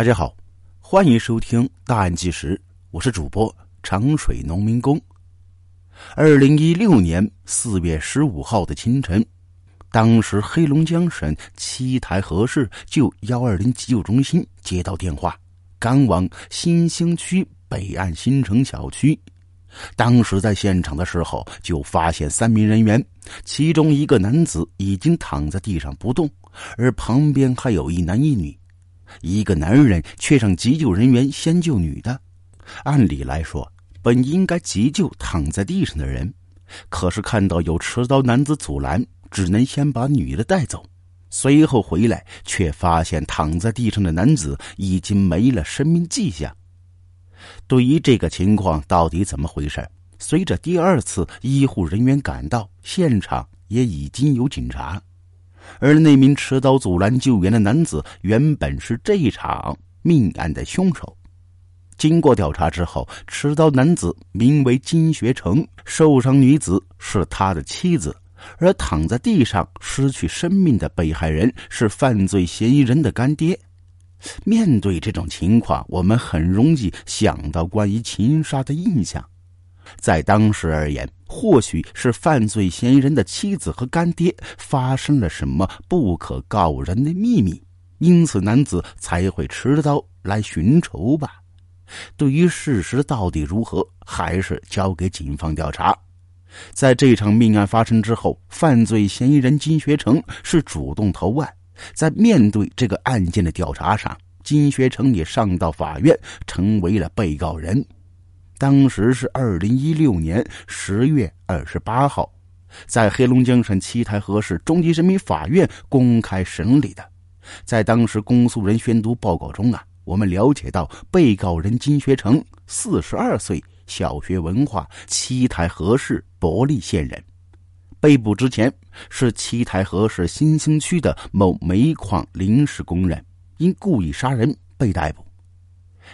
大家好，欢迎收听《大案纪实》，我是主播长水农民工。二零一六年四月十五号的清晨，当时黑龙江省七台河市就幺二零急救中心接到电话，赶往新兴区北岸新城小区。当时在现场的时候，就发现三名人员，其中一个男子已经躺在地上不动，而旁边还有一男一女。一个男人却让急救人员先救女的，按理来说本应该急救躺在地上的人，可是看到有持刀男子阻拦，只能先把女的带走。随后回来，却发现躺在地上的男子已经没了生命迹象。对于这个情况到底怎么回事？随着第二次医护人员赶到现场，也已经有警察。而那名持刀阻拦救援的男子，原本是这一场命案的凶手。经过调查之后，持刀男子名为金学成，受伤女子是他的妻子，而躺在地上失去生命的被害人是犯罪嫌疑人的干爹。面对这种情况，我们很容易想到关于情杀的印象。在当时而言，或许是犯罪嫌疑人的妻子和干爹发生了什么不可告人的秘密，因此男子才会持刀来寻仇吧。对于事实到底如何，还是交给警方调查。在这场命案发生之后，犯罪嫌疑人金学成是主动投案，在面对这个案件的调查上，金学成也上到法院，成为了被告人。当时是二零一六年十月二十八号，在黑龙江省七台河市中级人民法院公开审理的。在当时公诉人宣读报告中啊，我们了解到被告人金学成四十二岁，小学文化，七台河市勃利县人。被捕之前是七台河市新兴区的某煤矿临时工人，因故意杀人被逮捕。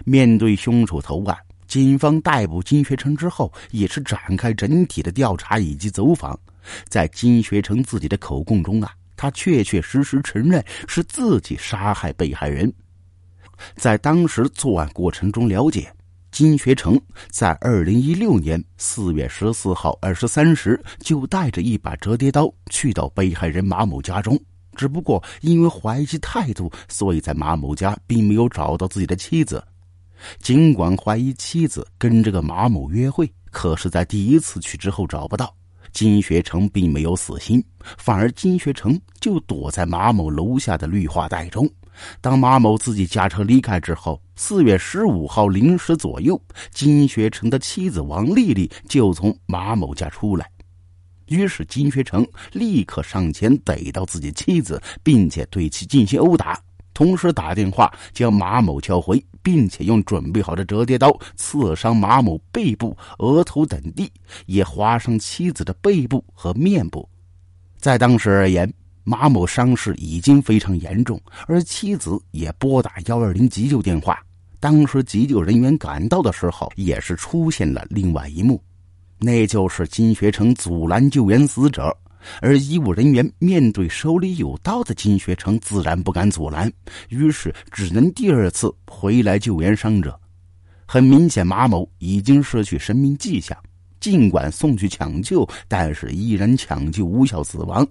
面对凶手投案。警方逮捕金学成之后，也是展开整体的调查以及走访。在金学成自己的口供中啊，他确确实实承认是自己杀害被害人。在当时作案过程中了解，金学成在二零一六年四月十四号二十三时就带着一把折叠刀去到被害人马某家中，只不过因为怀疑态度，所以在马某家并没有找到自己的妻子。尽管怀疑妻子跟这个马某约会，可是，在第一次去之后找不到金学成，并没有死心，反而金学成就躲在马某楼下的绿化带中。当马某自己驾车离开之后，四月十五号零时左右，金学成的妻子王丽丽就从马某家出来，于是金学成立刻上前逮到自己妻子，并且对其进行殴打。同时打电话将马某叫回，并且用准备好的折叠刀刺伤马某背部、额头等地，也划伤妻子的背部和面部。在当时而言，马某伤势已经非常严重，而妻子也拨打幺二零急救电话。当时急救人员赶到的时候，也是出现了另外一幕，那就是金学成阻拦救援死者。而医务人员面对手里有刀的金学成，自然不敢阻拦，于是只能第二次回来救援伤者。很明显，马某已经失去生命迹象，尽管送去抢救，但是依然抢救无效死亡。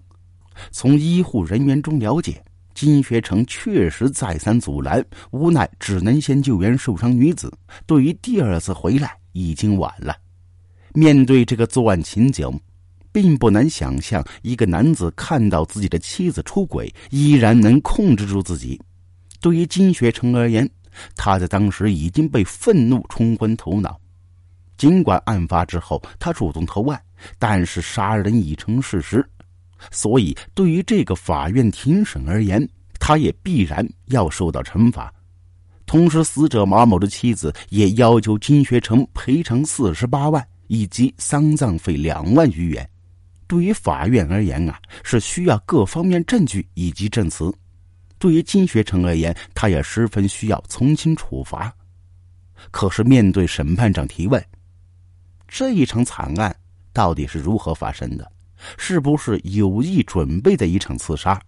从医护人员中了解，金学成确实再三阻拦，无奈只能先救援受伤女子。对于第二次回来，已经晚了。面对这个作案情景。并不难想象，一个男子看到自己的妻子出轨，依然能控制住自己。对于金学成而言，他在当时已经被愤怒冲昏头脑。尽管案发之后他主动投案，但是杀人已成事实，所以对于这个法院庭审而言，他也必然要受到惩罚。同时，死者马某的妻子也要求金学成赔偿四十八万以及丧葬费两万余元。对于法院而言啊，是需要各方面证据以及证词；对于金学成而言，他也十分需要从轻处罚。可是面对审判长提问，这一场惨案到底是如何发生的？是不是有意准备的一场刺杀？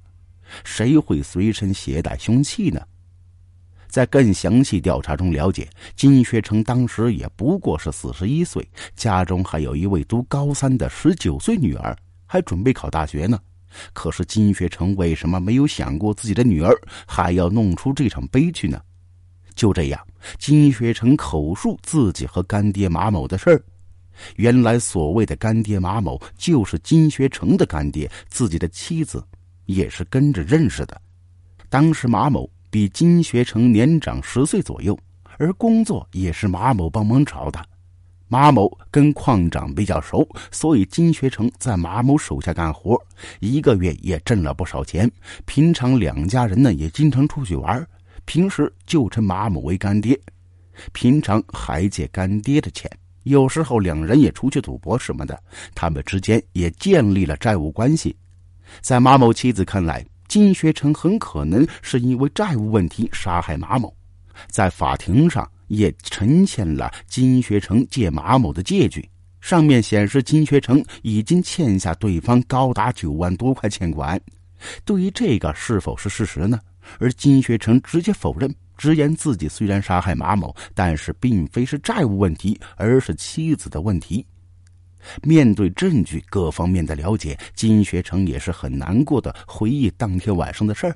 谁会随身携带凶器呢？在更详细调查中了解，金学成当时也不过是四十一岁，家中还有一位读高三的十九岁女儿，还准备考大学呢。可是金学成为什么没有想过自己的女儿还要弄出这场悲剧呢？就这样，金学成口述自己和干爹马某的事儿。原来所谓的干爹马某就是金学成的干爹，自己的妻子也是跟着认识的。当时马某。比金学成年长十岁左右，而工作也是马某帮忙找的。马某跟矿长比较熟，所以金学成在马某手下干活，一个月也挣了不少钱。平常两家人呢也经常出去玩，平时就称马某为干爹，平常还借干爹的钱。有时候两人也出去赌博什么的，他们之间也建立了债务关系。在马某妻子看来。金学成很可能是因为债务问题杀害马某，在法庭上也呈现了金学成借马某的借据，上面显示金学成已经欠下对方高达九万多块欠款。对于这个是否是事实呢？而金学成直接否认，直言自己虽然杀害马某，但是并非是债务问题，而是妻子的问题。面对证据各方面的了解，金学成也是很难过的回忆当天晚上的事儿。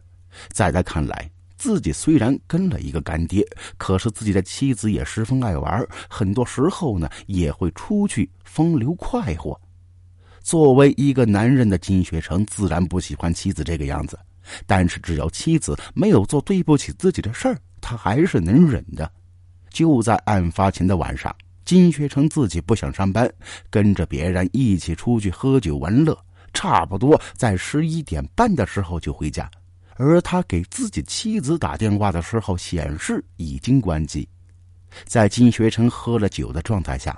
在他看来，自己虽然跟了一个干爹，可是自己的妻子也十分爱玩，很多时候呢也会出去风流快活。作为一个男人的金学成自然不喜欢妻子这个样子，但是只要妻子没有做对不起自己的事儿，他还是能忍的。就在案发前的晚上。金学成自己不想上班，跟着别人一起出去喝酒玩乐，差不多在十一点半的时候就回家。而他给自己妻子打电话的时候，显示已经关机。在金学成喝了酒的状态下，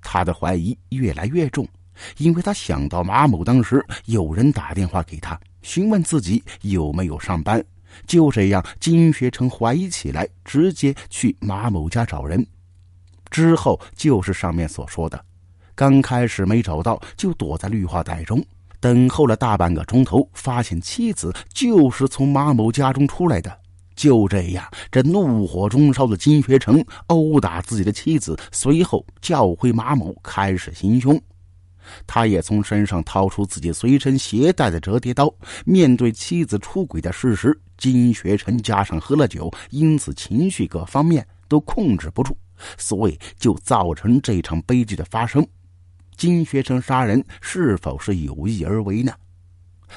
他的怀疑越来越重，因为他想到马某当时有人打电话给他，询问自己有没有上班。就这样，金学成怀疑起来，直接去马某家找人。之后就是上面所说的，刚开始没找到，就躲在绿化带中等候了大半个钟头，发现妻子就是从马某家中出来的。就这样，这怒火中烧的金学成殴打自己的妻子，随后叫回马某开始行凶。他也从身上掏出自己随身携带的折叠刀。面对妻子出轨的事实，金学成加上喝了酒，因此情绪各方面都控制不住。所以就造成这场悲剧的发生。金学成杀人是否是有意而为呢？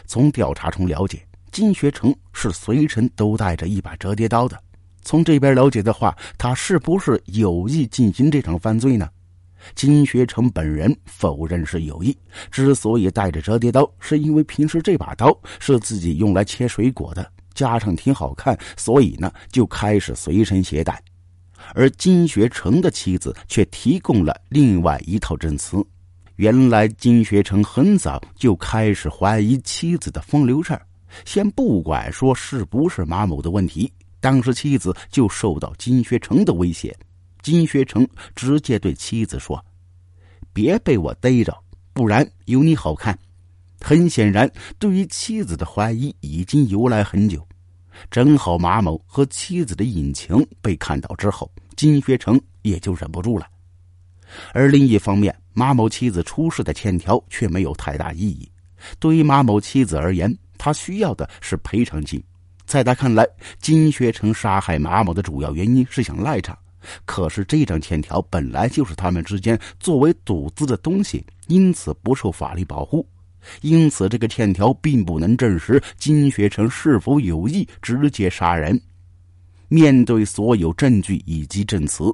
从调查中了解，金学成是随身都带着一把折叠刀的。从这边了解的话，他是不是有意进行这场犯罪呢？金学成本人否认是有意。之所以带着折叠刀，是因为平时这把刀是自己用来切水果的，加上挺好看，所以呢就开始随身携带。而金学成的妻子却提供了另外一套证词。原来金学成很早就开始怀疑妻子的风流事儿。先不管说是不是马某的问题，当时妻子就受到金学成的威胁。金学成直接对妻子说：“别被我逮着，不然有你好看。”很显然，对于妻子的怀疑已经由来很久。正好马某和妻子的隐情被看到之后，金学成也就忍不住了。而另一方面，马某妻子出示的欠条却没有太大意义。对于马某妻子而言，他需要的是赔偿金。在他看来，金学成杀害马某的主要原因是想赖账。可是这张欠条本来就是他们之间作为赌资的东西，因此不受法律保护。因此，这个欠条并不能证实金学成是否有意直接杀人。面对所有证据以及证词，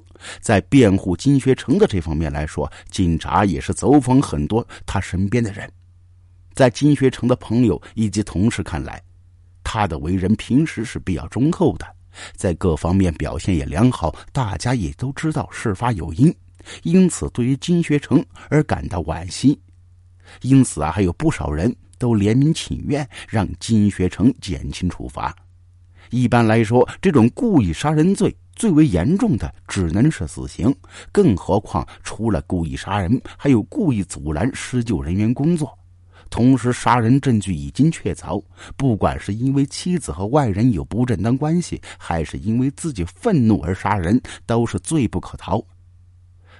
在辩护金学成的这方面来说，警察也是走访很多他身边的人。在金学成的朋友以及同事看来，他的为人平时是比较忠厚的，在各方面表现也良好，大家也都知道事发有因，因此对于金学成而感到惋惜。因此啊，还有不少人都联名请愿，让金学成减轻处罚。一般来说，这种故意杀人罪最为严重的只能是死刑，更何况除了故意杀人，还有故意阻拦施救人员工作。同时杀人证据已经确凿，不管是因为妻子和外人有不正当关系，还是因为自己愤怒而杀人，都是罪不可逃。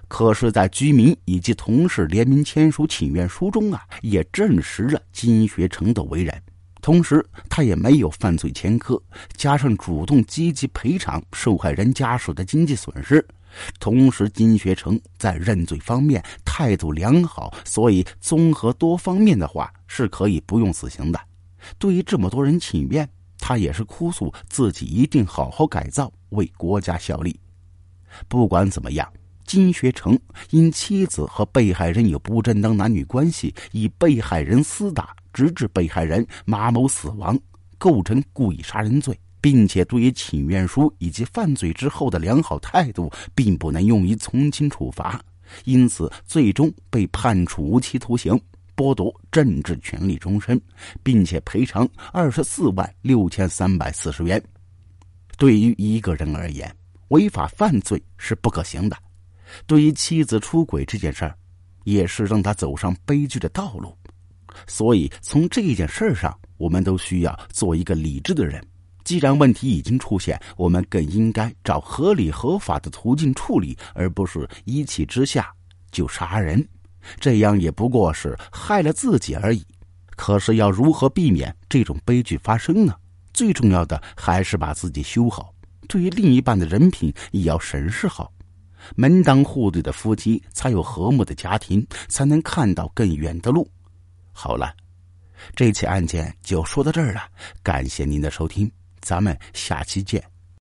可是，在居民以及同事联名签署请愿书中啊，也证实了金学成的为人。同时，他也没有犯罪前科，加上主动积极赔偿受害人家属的经济损失，同时金学成在认罪方面态度良好，所以综合多方面的话，是可以不用死刑的。对于这么多人请愿，他也是哭诉自己一定好好改造，为国家效力。不管怎么样。金学成因妻子和被害人有不正当男女关系，与被害人厮打，直至被害人马某死亡，构成故意杀人罪，并且对于请愿书以及犯罪之后的良好态度，并不能用于从轻处罚，因此最终被判处无期徒刑，剥夺政治权利终身，并且赔偿二十四万六千三百四十元。对于一个人而言，违法犯罪是不可行的。对于妻子出轨这件事儿，也是让他走上悲剧的道路。所以，从这件事上，我们都需要做一个理智的人。既然问题已经出现，我们更应该找合理合法的途径处理，而不是一气之下就杀人。这样也不过是害了自己而已。可是，要如何避免这种悲剧发生呢？最重要的还是把自己修好，对于另一半的人品也要审视好。门当户对的夫妻，才有和睦的家庭，才能看到更远的路。好了，这起案件就说到这儿了，感谢您的收听，咱们下期见。